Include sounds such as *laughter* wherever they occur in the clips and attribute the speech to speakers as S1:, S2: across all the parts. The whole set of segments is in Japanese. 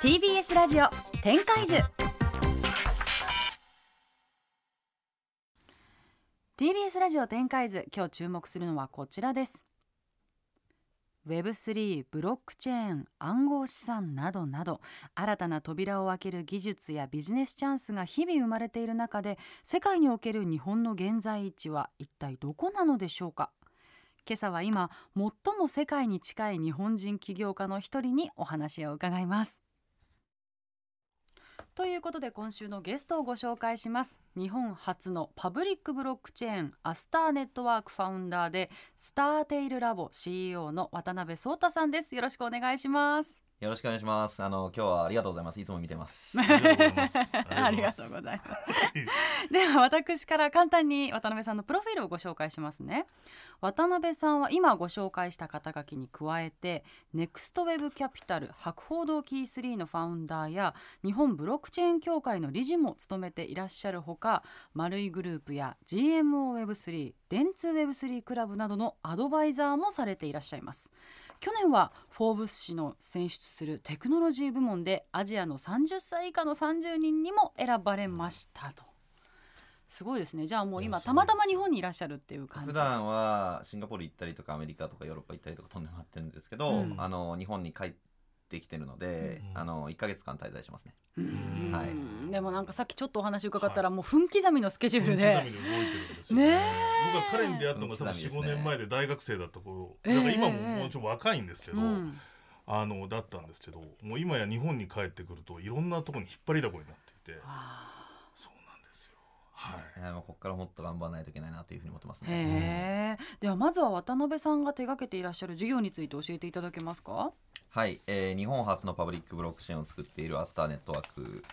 S1: TBS ラジオ展開図。TBS ラジオ展開図今日注目するのはこちらです。Web3 ブロックチェーン暗号資産などなど新たな扉を開ける技術やビジネスチャンスが日々生まれている中で世界における日本の現在位置は一体どこなのでしょうか？今朝は今最も世界に近い日本人起業家の一人にお話を伺います。ということで今週のゲストをご紹介します。日本初のパブリックブロックチェーンアスターネットワークファウンダーでスターテイルラボ CEO の渡辺壮太さんです。よろしくお願いします。
S2: よろしくお願いします。あの今日はありがとうございます。いつも見てます。*laughs*
S3: ありがとうございます。
S1: ありがとうございます。では私から簡単に渡辺さんのプロフィールをご紹介しますね。渡辺さんは今ご紹介した肩書きに加えてネクストウェブキャピタル博報堂キー3のファウンダーや日本ブロックチェーン協会の理事も務めていらっしゃるほか丸いグループや GMOWeb3 電通 Web3 クラブなどのアドバイザーもされていらっしゃいます。去年はフォーブス誌の選出するテクノロジー部門でアジアの30歳以下の30人にも選ばれましたと。すごいですね。じゃあもう今たまたま日本にいらっしゃるっていう感じ。
S2: 普段はシンガポール行ったりとかアメリカとかヨーロッパ行ったりとか飛んでもらってるんですけど、
S1: うん
S2: あの日本に帰ってきてるので、
S3: うん
S2: あの1ヶ月間滞在しますね。
S1: うん。
S2: はい。
S1: でもなんかさっきちょっとお話伺ったらもう分刻みのスケジュールで、
S3: 分刻みで動いてるんですよ
S1: ね。
S3: ね。
S1: え。
S3: 僕は彼に出会ったのが多分4、
S2: 分刻みですね。
S3: 5年前で大学生だった頃、
S1: ええ。
S3: だから今ももうちょっと若いんですけど、
S1: うん。
S3: あのだったんですけど、もう今や日本に帰ってくるといろんなところに引っ張りだこになっていて、そうなんですよ。はい。
S2: ここからもっと頑張らないといけないなというふうに思ってますね。
S1: ではまずは渡辺さんが手掛けていらっしゃる事業について教えていただけますか？
S2: はい、えー日本初のパブリックブロックチェーンを作っているアスターネットワーク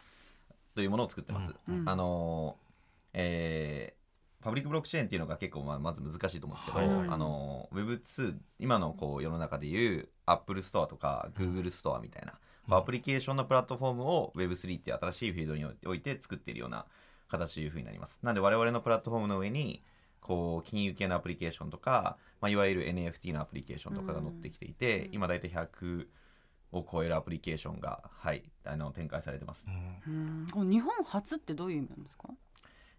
S2: というものを作ってます。
S1: うんうん
S2: あのーえーパブリックブロックチェーンっていうのが結構まあまず難しいと思うんですけど、
S1: はい
S2: あの Web2 今のこう世の中でいう Apple ストアとか Google ストアみたいな、こうアプリケーションのプラットフォームを Web3 っていう新しいフィールドにおいて作っているような形というふうになります。なので我々のプラットフォームの上にこう金融系のアプリケーションとか、まあ、いわゆる NFT のアプリケーションとかが載ってきていて、今大体100を超えるアプリケーションが、はい、あの展開されてます。
S3: うん。
S1: 日本初ってどういう意味なんですか？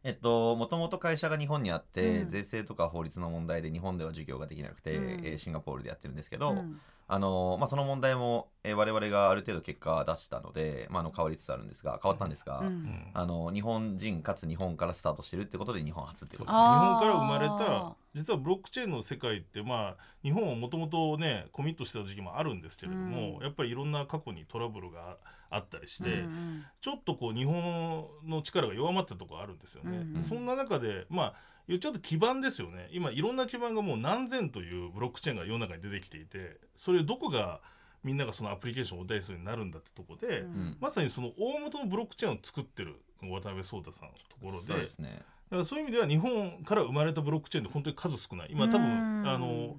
S2: えっと、もともと会社が日本にあって、
S1: うん。
S2: 税制とか法律の問題で日本では授業ができなくて、
S1: うん。
S2: えーシンガポールでやってるんですけど、
S1: うん
S2: あのまあ、その問題も、えー我々がある程度結果を出したので、まあ、あの変わりつつあるんですが変わったんですが、
S1: うん。
S3: うん。
S2: あの日本人かつ日本からスタートしてるってことで日本初ってことです
S3: そうです。日本から生まれた実はブロックチェーンの世界ってまあ日本はもともとねコミットしてた時期もあるんですけれども、
S1: うん。
S3: やっぱりいろんな過去にトラブルがあったりして、
S1: うん
S3: ちょっとこう日本の力が弱まったところあるんですよね。
S1: うん
S3: そんな中でまあ言っちゃうと基盤ですよね。今いろんな基盤がもう何千というブロックチェーンが世の中に出てきていてそれどこがみんながそのアプリケーションをお題するようになるんだってとこで、
S1: うん。
S2: うん
S3: まさにその大元のブロックチェーンを作ってる渡辺壮太さんのところ
S2: そう
S3: で
S2: ですね。
S3: だからそういう意味では日本から生まれたブロックチェーンって本当に数少ない今多分
S1: うん
S3: あの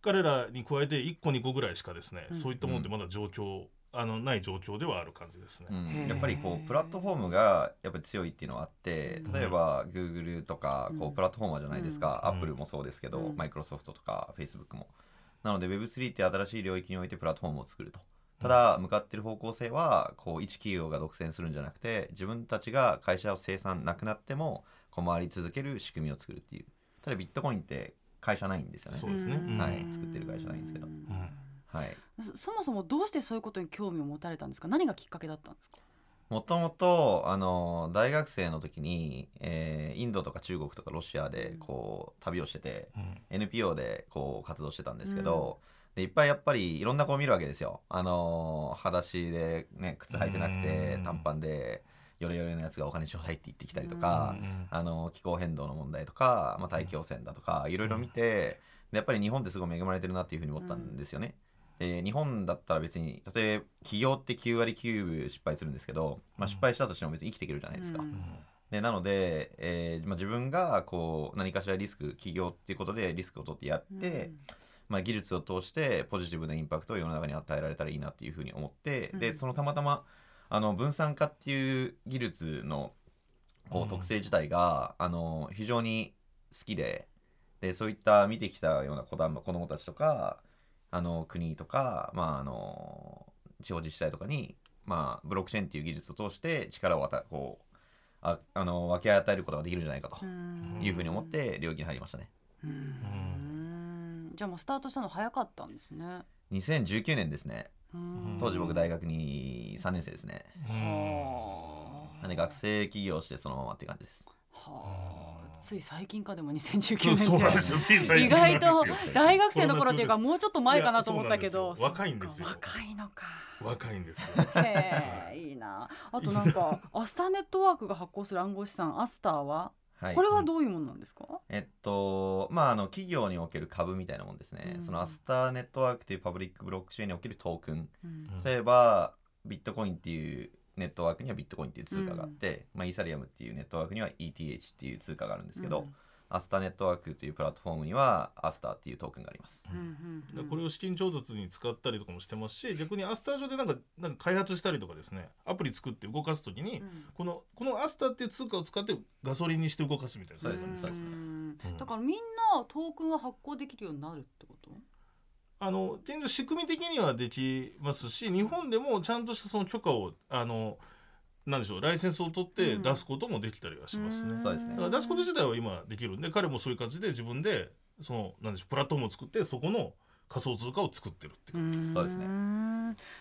S3: 彼らに加えて1個2個ぐらいしかですね、
S1: うん
S3: そういったものってまだ状況、あのない状況ではある感じですね。
S2: うん、やっぱりこうプラットフォームがやっぱり強いっていうのはあって
S1: うん。
S2: 例えば Google とかこ
S1: う
S2: プラットフォーマーじゃないですか、
S3: うん。
S2: Apple もそうですけど、
S1: うん。
S2: Microsoft とか Facebook も。なので Web3 って新しい領域においてプラットフォームを作ると。ただ向かってる方向性はこう一企業が独占するんじゃなくて自分たちが会社を生産なくなってもこう回り続ける仕組みを作るっていう。ただビットコインって会社ないんですよね。
S3: そうですね。
S1: ん。
S2: はい。作ってる会社ないんですけど。
S1: うん
S2: はい。
S1: そそもそもどうしてそういうことに興味を持たれたんですか？何がきっかけだったんですか？
S2: もともとあの大学生の時に、えーインドとか中国とかロシアでこう旅をしてて
S3: うん。
S2: NPO でこう活動してたんですけど、でいっぱいやっぱりいろんな子を見るわけですよ。あのー裸足で、ね、靴履いてなくて
S3: うん。
S2: 短パンでヨレヨレのやつがお金ちょうだいって言ってきたりとか、
S3: うん
S2: あの気候変動の問題とか、まあ、大気汚染だとかいろいろ見て、でやっぱり日本ってすごい恵まれてるなっていうふうに思ったんですよね。で日本だったら別に例えば起業って9割9分失敗するんですけど、まあ、失敗したとしても別に生きていけるじゃないですか。
S1: うん。
S2: でなので、えーまあ、自分がこう何かしらリスク起業っていうことでリスクを取ってやって、まあ、技術を通してポジティブなインパクトを世の中に与えられたらいいなっていうふうに思って、
S1: うん。
S2: でそのたまたまあの分散化っていう技術のこ
S3: う
S2: うん。特性自体が、あの非常に好きででそういった見てきたような子供たちとかあの国とか、まあ、あの地方自治体とかに、まあ、ブロックチェーンっていう技術を通して力を与えこうああの分け与えることができるんじゃないかと
S1: うん。
S2: いうふうに思って領域に入りましたね。
S1: うん。じゃあもうスタートしたの早かったんですね。
S2: 2019年ですね。
S1: うん。
S2: 当時僕大学に3年生ですね。
S1: はあ。
S2: なんで学生起業してそのままっていう感じです
S1: はあつい最近かでも
S3: そ
S1: 2019
S3: うそうなん
S1: 年
S3: ですよ。つい最
S1: 意外と大学生の頃っていうかもうちょっと前かなと思ったけど。
S3: 若いんですよ。
S1: 若いのか。
S3: 若いんですよ。
S1: へえいいな。あとなんか *laughs* アスターネットワークが発行する暗号資産アスターは？
S2: はい。
S1: これはどういうものなんですか、
S2: えっとまああの企業における株みたいなもんですね、
S1: うん。
S2: その Astar Network というパブリックブロックチェーンにおけるトークン。
S1: うん。
S2: 例えばビットコインっていうネットワークにはビットコインっていう通貨があって、まあ、イーサリアムっていうネットワークには ETH っていう通貨があるんですけど、 Astar Network というプラットフォームには Astar っていうトークンがあります。
S1: うんうん
S3: これを資金調達に使ったりとかもしてますし逆に Astar 上でなんかなんか開発したりとかですね。アプリ作って動かす時に、
S1: うん。
S3: このこの Astar っていう通貨を使ってガソリンにして動かすみたいな。
S2: そうですねそうですね。
S1: ん
S3: うん。
S1: だからみんなトークンは発行できるようになるってこと？
S3: あの現状仕組み的にはできますし日本でもちゃんとしたその許可をあのなんでしょうライセンスを取って
S1: うん。
S3: 出すこともできたりはしますね。
S1: ん。
S2: そうですね。
S3: だから出すこと自体は今できるんで彼もそういう感じで自分でそのなんでしょうプラットフォームを作ってそこの仮想通貨を作ってるっていう
S1: うん。
S2: そうですね。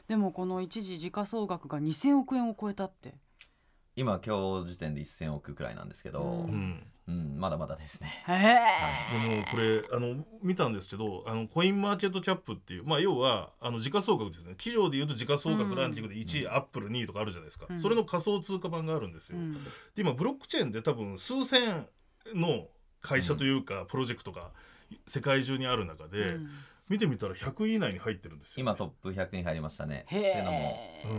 S1: でもこの一時時価総額が2000億円を超えたって。
S2: 今今日時点で1000億くらいなんですけど、
S1: う
S3: うん
S2: うんまだまだですね。
S1: へえ
S3: でもこれあの見たんですけどあのコインマーケットキャップっていう、まあ、要はあの時価総額ですね。企業でいうと時価総額ランキングで1位、アップル2位とかあるじゃないですか、
S1: うん。
S3: それの仮想通貨版があるんですよ、
S1: うん。
S3: で今ブロックチェーンで多分数千の会社というか、プロジェクトが世界中にある中で、
S1: うん
S3: 見てみたら100位以内に入ってるんですよ、
S2: 今トップ100に入りましたね。って
S1: へ
S2: いうのも。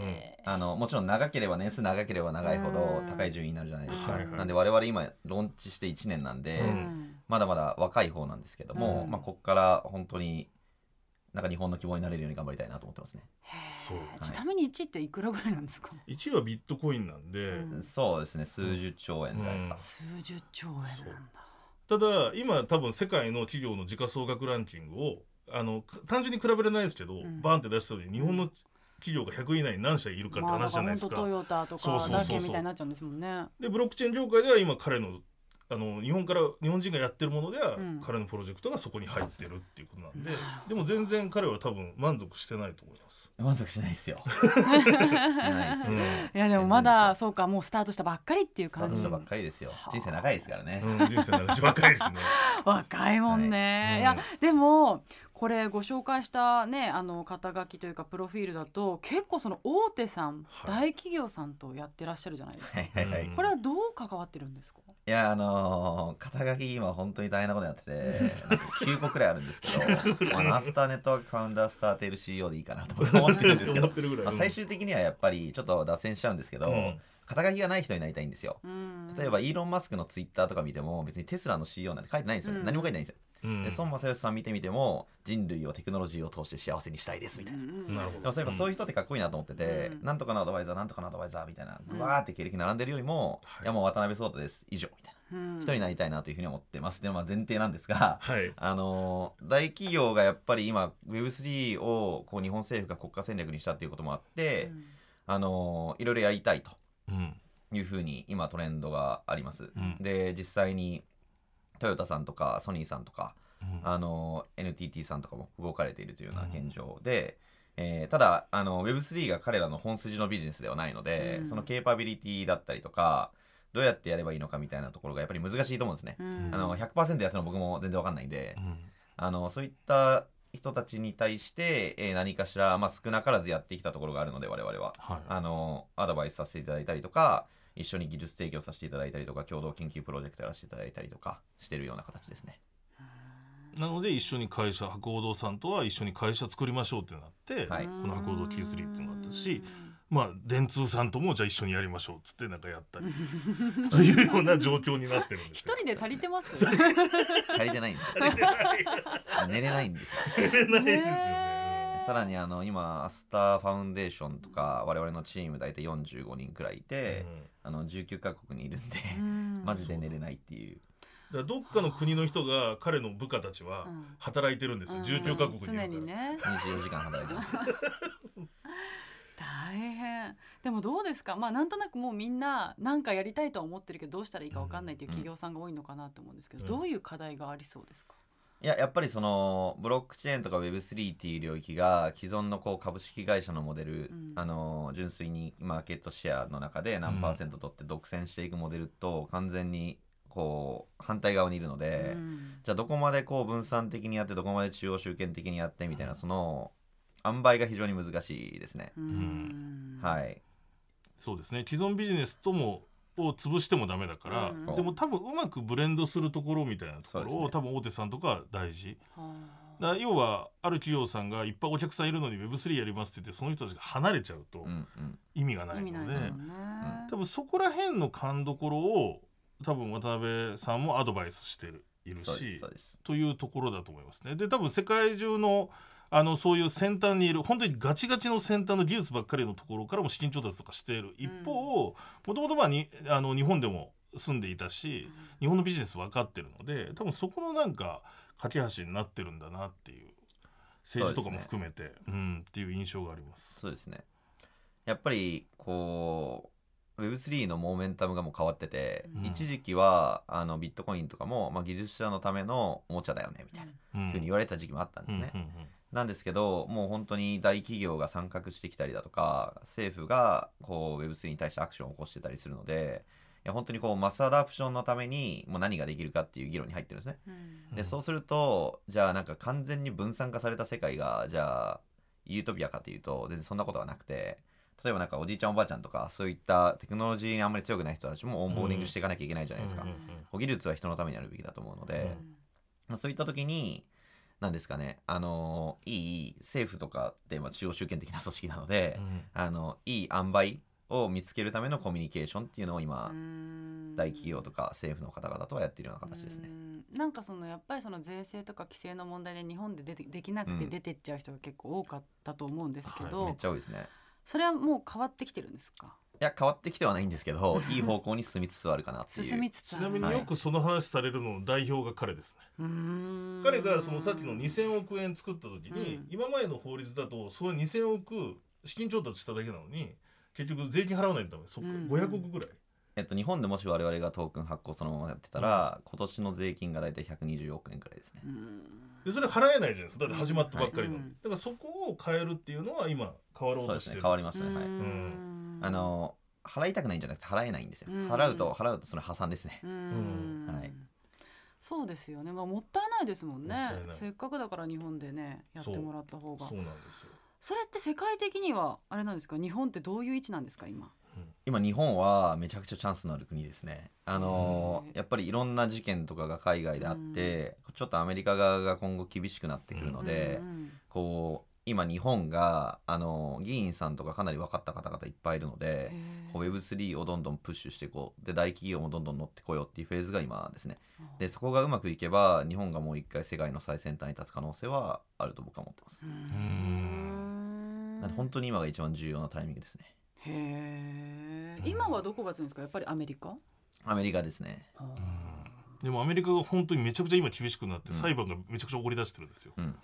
S1: え
S2: あのもちろん長ければ年数長ければ長いほど
S1: うん。
S2: 高い順位になるじゃないですか。
S3: はいはい。
S2: なんで我々今ローンチして1年なんで、
S3: うん。
S2: まだまだ若い方なんですけども、
S1: うん。
S2: まあ、ここから本当になんか日本の希望になれるように頑張りたいなと思ってますね。
S3: そう。
S1: ちなみに1っていくらぐらいなんですか
S3: ？1位はビットコインなんで、
S1: うん
S2: そうですね。数十兆円じゃないですか。
S1: 数十兆円なんだ。
S3: ただ今多分世界の企業の時価総額ランキングをあのか単純に比べれないですけど、
S1: ん
S3: バーンって出したのに日本の企業が100位以内に何社いるかって話じゃないですか。
S1: 本当トヨタとか
S3: そうそうそうそう
S1: だけみたいになっちゃうんですもんね
S3: でブロックチェーン業界では今彼のあの日本から日本人がやってるものでは、
S1: うん
S3: 彼のプロジェクトがそこに入ってるっていうことなんででも全然彼は多分満足してないと思います。
S2: 満足しないですよ。い。*laughs*
S3: うん
S1: いやでもまだそうかもうスタートしたばっかりっていう感じ
S2: スタートしたばっかりですよ。人生長いですからね。
S3: うん、人生の話ばっかりですね。*laughs*
S1: 若いもんね、
S3: はい
S1: いやでもこれご紹介したねあの肩書きというかプロフィールだと結構その大手さん、
S3: はい。
S1: 大企業さんとやってらっしゃるじゃないですか。
S2: はいはいはい。
S3: うん
S1: これはどう関わってるんですか？
S2: いやあのー肩書き今本当に大変なことになっててなんか9個くらいあるんですけどあのアスターネットワークファウンダースターテール CEO でいいかなと思ってるんですけど *laughs* まあ、最終的にはやっぱりちょっと脱線しちゃうんですけど、
S3: うん。
S2: 肩書きがない人になりたいんですよ。
S1: うん。
S2: 例えばイーロン・マスクのツイッターとか見ても別にテスラの CEO なんて書いてないんですよ、
S1: うん。
S2: 何も書いてないんですよ、
S3: うん。
S2: で孫正義さん見てみても人類をテクノロジーを通して幸せにしたいですみたいな、
S1: うん
S3: なるほど。
S2: でもそういえばそういう人ってかっこいいなと思ってて、
S1: うん。
S2: なんとかのアドバイザーなんとかのアドバイザーみたいな
S1: うん。
S2: ぐわーって経歴並んでるよりも、
S3: はい。
S2: い、やもう渡辺壮太です。以上みたい
S1: うん。
S2: な人になりたいなというふうに思ってます。でもまあ前提なんですが
S3: はい。
S2: あのー大企業がやっぱり今 Web3 をこう日本政府が国家戦略にしたっていうこともあって、
S1: うん。
S2: あのーいろいろやりたいと
S3: うん。
S2: いうふうに今トレンドがあります。
S3: うん。
S2: で実際にトヨタさんとかソニーさんとか、
S3: うん。
S2: あの NTT さんとかも動かれているというような現状で、えーただあの Web3 が彼らの本筋のビジネスではないので、
S1: うん。
S2: そのケーパビリティだったりとかどうやってやればいいのかみたいなところがやっぱり難しいと思うんですね。
S1: うん。
S2: あの100%やつの僕も全然わかんないんで、
S3: うん。
S2: あのそういった人たちに対して、えー何かしら、まあ、少なからずやってきたところがあるので我々は。
S3: はい。
S2: あのアドバイスさせていただいたりとか一緒に技術提供させていただいたりとか共同研究プロジェクトやらせていただいたりとかしてるような形ですね。
S3: なので一緒に会社博報堂さんとは一緒に会社作りましょうってなって、
S2: はい
S3: この博報堂 T3 っていうのがあったしまあ電通さんともじゃあ一緒にやりましょうっつってなんかやったり *laughs* というような状況になってるんですよ。
S1: 一人で足りてます？*laughs*
S2: 足りてないんですよ。
S3: 足りてない *laughs*
S2: 寝れないんですよ。
S3: 足りてないですよ
S1: ね
S3: ね。
S2: さらにあの今アスターファウンデーションとか我々のチーム大体45人くらいいて、あの19カ国にいるんで、
S1: うん。*laughs*
S2: マジで寝れないっていう。
S3: からどっかの国の人が彼の部下たちは
S1: うん。
S3: 働いてるんですよ、
S1: うん。
S3: 19カ国にいるから。
S1: 常にね。
S2: 24時間働いてます。
S1: 大変。でもどうですか？まあなんとなくもうみんな何かやりたいとは思ってるけどどうしたらいいか分かんないっていう企業さんが多いのかなと思うんですけど、
S3: うん。
S1: どういう課題がありそうですか、
S2: いややっぱりそのブロックチェーンとか Web3 っていう領域が既存のこう株式会社のモデル、
S1: うん。
S2: あの純粋にマーケットシェアの中で何パーセント取って独占していくモデルと完全にこう反対側にいるので、
S1: うん。
S2: じゃあどこまでこう分散的にやってどこまで中央集権的にやってみたいなその塩梅が非常に難しいですね。
S1: うん。
S2: はい、
S3: そうですね。既存ビジネスともを潰してもダメだから、
S1: うん
S3: でも多分うまくブレンドするところみたいなところを、
S2: ね。
S3: 多分大手さんとかは大事。
S1: は
S3: だ要はある企業さんがいっぱいお客さんいるのに Web3 やりますって言ってその人たちが離れちゃうと意味がないので、
S1: ね、
S3: 多分そこら辺の勘どころを多分渡辺さんもアドバイスしてるいるし。というところだと思いますね。で多分世界中のあのそういう先端にいる本当にガチガチの先端の技術ばっかりのところからも資金調達とかしている一方もともとまあにあの日本でも住んでいたし日本のビジネス分かってるので多分そこのなんか架け橋になってるんだなっていう政治とかも含めてう、ん、っていう印象があります。
S2: そうですね。やっぱりこう Web3 のモーメンタムがもう変わってて、
S3: うん。
S2: 一時期はあのビットコインとかも、まあ、技術者のためのおもちゃだよねみたいな
S3: うん。
S2: ふうに言われてた時期もあったんですね。
S3: うんうん
S2: なんですけどもう本当に大企業が参画してきたりだとか政府がこう Web3 に対してアクションを起こしてたりするのでいや本当にこうマスアダプションのためにもう何ができるかっていう議論に入ってるんですね。
S1: うん。
S2: でそうするとじゃあなんか完全に分散化された世界がじゃあユートピアかというと全然そんなことはなくて例えばなんかおじいちゃんおばあちゃんとかそういったテクノロジーにあんまり強くない人たちもオンボーディングしていかなきゃいけないじゃないですか。技術は人のためにあるべきだと思うので、まあ、そういった時に何ですかねあのいい政府とかってまあ中央集権的な組織なので、
S3: うん。
S2: あのいい塩梅を見つけるためのコミュニケーションっていうのを今、
S1: うん。
S2: 大企業とか政府の方々とはやっているような形ですね。
S1: う。ん。なんかそのやっぱりその税制とか規制の問題で日本で出てできなくて
S2: うん。
S1: 出てっちゃう人が結構多かったと思うんですけど、
S2: めっちゃ多いですね。
S1: それはもう変わってきてるんですか？
S2: いや変わってきてはないんですけど *laughs* いい方向に進みつつあるかなっていう。
S1: 進みつつ
S3: ちなみによくその話されるのの代表が彼ですね。彼がそのさっきの2000億円作った時に、
S1: うん。
S3: 今までの法律だとその2000億資金調達しただけなのに結局税金払わないとダメそっか、
S1: うん。
S3: 500億ぐらい
S2: えっと、日本でもし我々がトークン発行そのままやってたら、今年の税金が大体120億円くらいですね。
S1: うん。
S3: でそれ払えないじゃないですか。だって始まったばっかりの、
S1: うん。はい
S3: だからそこを変えるっていうのは今変わろう
S2: そうですね
S3: としてる
S2: 変わりましたね。はい。
S1: うん。
S2: あの払いたくないんじゃなくて払えないんですよ。
S1: うん。
S2: 払うと払うとその破産ですね。
S1: うん。
S2: うんはい。
S1: そうですよね、まあ、もったいないですもんね。
S3: もったいない。
S1: せっかくだから日本でねやってもらった方が。
S3: そうなんですよ。
S1: それって世界的にはあれなんですか？日本ってどういう位置なんですか今？
S2: 今日本はめちゃくちゃチャンスのある国ですね。あの
S1: うん。
S2: やっぱりいろんな事件とかが海外であって、ちょっとアメリカ側が今後厳しくなってくるので、
S1: うん
S2: こう今日本があの議員さんとかかなり分かった方々いっぱいいるので、こう Web3 をどんどんプッシュしていこうで大企業もどんどん乗ってこようっていうフェーズが今ですね。でそこがうまくいけば日本がもう一回世界の最先端に立つ可能性はあると僕は思ってます、なんで本当に今が一番重要なタイミングですね
S1: へえ今はどこが強いんですか？やっぱりアメリカ？
S2: アメリカですね。
S3: でもアメリカが本当にめちゃくちゃ今厳しくなって
S2: うん。
S3: 裁判がめちゃくちゃ起こり出してるんですよ、
S2: うん。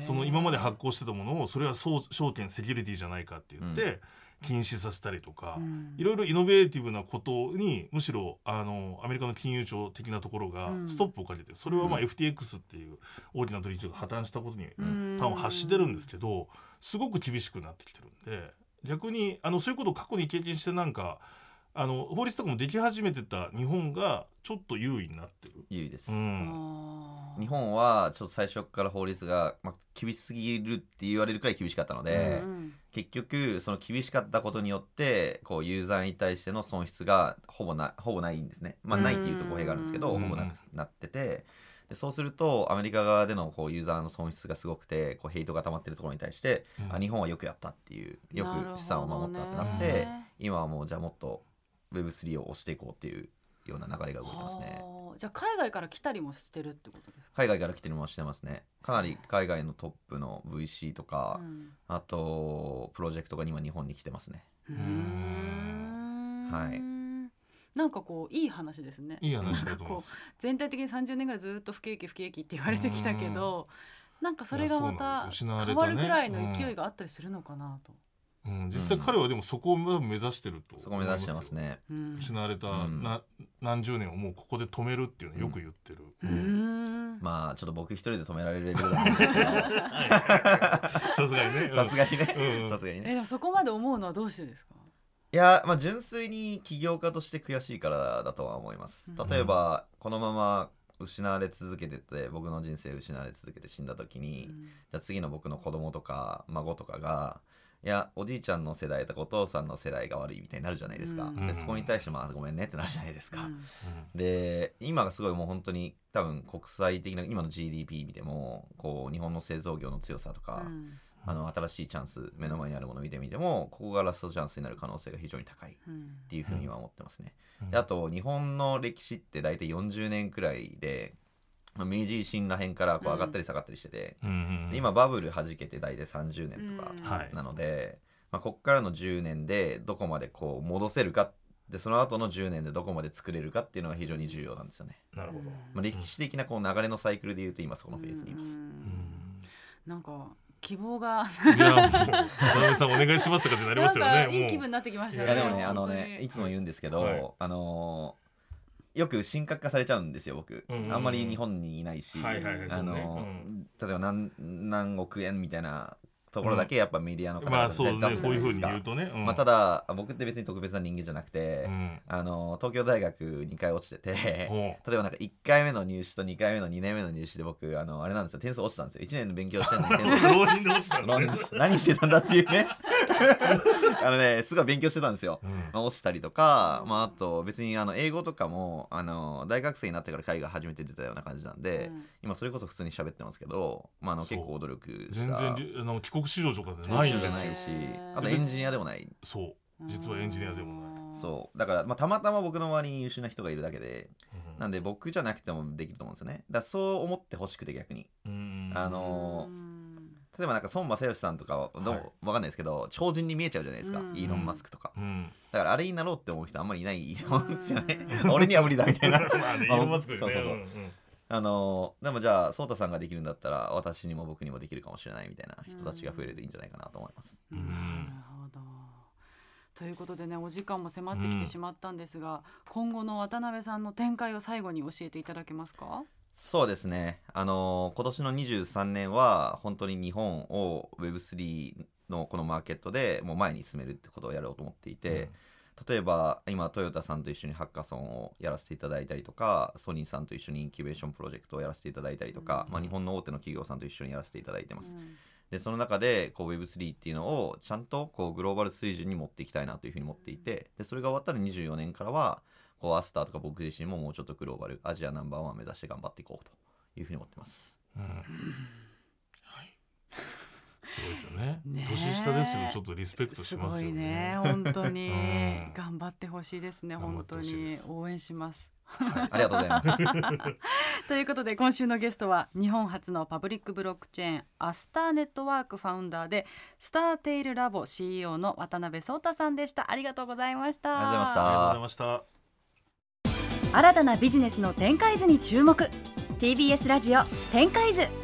S3: その今まで発行してたものをそれはそう証券セキュリティじゃないかって言って禁止させたりとか、
S1: うん。
S3: いろいろイノベーティブなことにむしろあのアメリカの金融庁的なところが
S1: うん。
S3: ストップをかけてそれはまあ
S2: うん。
S3: FTX っていう大きな取引所が破綻したことに
S1: うん。
S3: 端を発してるんですけどすごく厳しくなってきてるんで逆にあのそういうことを過去に経験してなんかあの法律とかもでき始めてた日本がちょっと優位になってる。
S2: 優位です、
S3: うん。
S2: 日本はちょっと最初から法律が、まあ、厳しすぎるって言われるくらい厳しかったので、
S1: うん
S2: 結局その厳しかったことによってこうユーザーに対しての損失がほぼなほぼないんですね。まあ
S1: うん。
S2: ないっていうと語弊があるんですけど
S3: うん。
S2: ほぼなくなっててでそうするとアメリカ側でのこうユーザーの損失がすごくてこうヘイトが溜まってるところに対して、
S3: うん。
S2: あ日本はよくやったっていうよく資産を守ったってなって今はもうじゃあもっと Web3 を押していこうっていうような流れが動いてますね。
S1: はあ。じゃあ海外から来たりもしてるってことですか？
S2: 海外から来てるのもしてますね。かなり海外のトップの VC とか、
S1: うん。
S2: あとプロジェクトが今日本に来てますね。はい
S1: なんかこういい話ですね。
S3: いい話だと思います。
S1: 全体的に30年ぐらいずっと不景気不景気って言われてきたけどなんかそれがまた変わるぐらいの勢いがあったりするのかなと、
S3: うん、実際彼はでもそこを目指してると
S2: そこ目指してますね。
S1: うん。
S3: 失われた
S2: うん。
S3: な何十年をもうここで止めるっていうのをよく言ってる、
S1: うーん。
S2: まあちょっと僕一人で止められるレベルだと思うんですけど。
S3: さすがにね。*laughs*
S2: さすがにね。
S3: うん。
S2: さすがにね。
S1: えでもそこまで思うのはどうしてですか？
S2: いやまあ純粋に起業家として悔しいからだとは思います。
S1: うん。
S2: 例えばこのまま失われ続けてて僕の人生失われ続けて死んだ時に、
S1: うん。
S2: じゃあ次の僕の子供とか孫とかがいやおじいちゃんの世代とかお父さんの世代が悪いみたいになるじゃないですか、
S1: うん。
S2: でそこに対してまあごめんねってなるじゃないですか、
S1: うん。
S2: で今がすごいもう本当に多分国際的な今の GDP 見てもこう日本の製造業の強さとか、
S1: うん
S2: あの新しいチャンス目の前にあるものを見てみてもここがラストチャンスになる可能性が非常に高いっ
S1: うん。
S2: ていうふうには思ってますね。
S3: うん。
S2: であと日本の歴史って大体40年くらいでまあ明治維新らへんからこう上がったり下がったりしてて、今バブル弾けて大体30年とかなので、まあ、こっからの10年でどこまでこう戻せるかでその後の10年でどこまで作れるかっていうのが非常に重要なんですよね。
S3: なるほど、
S2: まあ、歴史的なこう流れのサイクルでいうと今そこのフェーズにいます。
S1: なんか希望が。
S3: いやもう渡辺さんお願いしますって感じになりますよね
S1: いい気分になってきましたよね
S2: いやでもねあのねいつも言うんですけど、
S3: はい。
S2: あのーよく神格化されちゃうんですよ僕、
S3: うんうんうん。
S2: あんまり日本にいないし、
S3: はいはいはい
S2: あのー
S3: そうね
S2: 例えば何何億円みたいなところだけやっぱメディアの方
S3: ま
S2: 々
S3: あそうね。
S2: で出すじ
S3: こういうふうに
S2: ゃないですか
S3: 言うとね、うん。
S2: まあ、ただ僕って別に特別な人間じゃなくて、
S3: うん。
S2: あの東京大学2回落ちてて例えばなんか1回目の入試と2回目の2年目の入試で僕あのあれなんですよ。点数落ちたんですよ。1年の勉強してるのに *laughs* 点数。
S3: 浪人で落ちたんだね
S2: 何何してたんだっていうね。*laughs* あのねすごい勉強してたんですよ、
S3: うん。
S2: まあ、落ちたりとか、まあ、あと別にあの英語とかもあの大学生になってから海外初めて出たような感じなんで、
S1: うん。
S2: 今それこそ普通に喋ってますけど、まあ、あの結構努力し
S3: 全
S2: た
S3: 然りあの帰国子女とかで
S2: な
S3: い。いんですよ
S2: ゃないし。あとエンジニアでもない。
S3: そう。実はエンジニアでもない。
S2: そう。だから、まあ、たまたま僕の周りに優秀な人がいるだけで
S3: うん。
S2: なんで僕じゃなくてもできると思うんですよね。だからそう思ってほしくて逆に。
S3: うん。
S2: あの例えばなんか孫正義さんとかはどう、
S3: はい。
S2: わかんないですけど超人に見えちゃうじゃないですか、
S1: うん。
S2: イーロン・マスクとか。
S3: うん。
S2: だからあれになろうって思う人あんまりいないと思うんですよね。*laughs* 俺には無理だみたいな。*laughs*
S3: まあねイーロンマスクでね。
S2: そうそうそう。
S3: うんうん
S2: あのーでもじゃあ颯太さんができるんだったら私にも僕にもできるかもしれないみたいな人たちが増えるといいんじゃないかなと思います、
S1: なるほど。ということでねお時間も迫ってきてしまったんですが、今後の渡辺さんの展開を最後に教えていただけますか？
S2: そうですね。あのー今年の23年は本当に日本を Web3 のこのマーケットでもう前に進めるってことをやろうと思っていて、例えば今トヨタさんと一緒にハッカソンをやらせていただいたりとかソニーさんと一緒にインキュベーションプロジェクトをやらせていただいたりとか、
S1: うん。
S2: まあ、日本の大手の企業さんと一緒にやらせていただいてます、
S1: うん。
S2: でその中でこう Web3 っていうのをちゃんとこうグローバル水準に持っていきたいなというふうに思っていてでそれが終わったら24年からはこう Astar とか僕自身ももうちょっとグローバルアジアナンバーワン目指して頑張っていこうというふうに思ってます。
S3: うんはいすごいですよね。年下ですけどちょっとリスペクトしますよ
S1: ごいね。
S3: ね
S1: 本当に。
S3: うん。
S1: 頑張ってほしいですね本当に応援します。
S2: ありがとうございます *laughs*
S1: ということで今週のゲストは日本初のパブリックブロックチェーンアスターネットワークファウンダーでスターテイルラボ CEO の渡辺壮太さんでした。ありがとうございました。
S2: ありがとうございました。
S3: ありがとうございました。
S1: 新たなビジネスの展開図に注目。TBS ラジオ展開図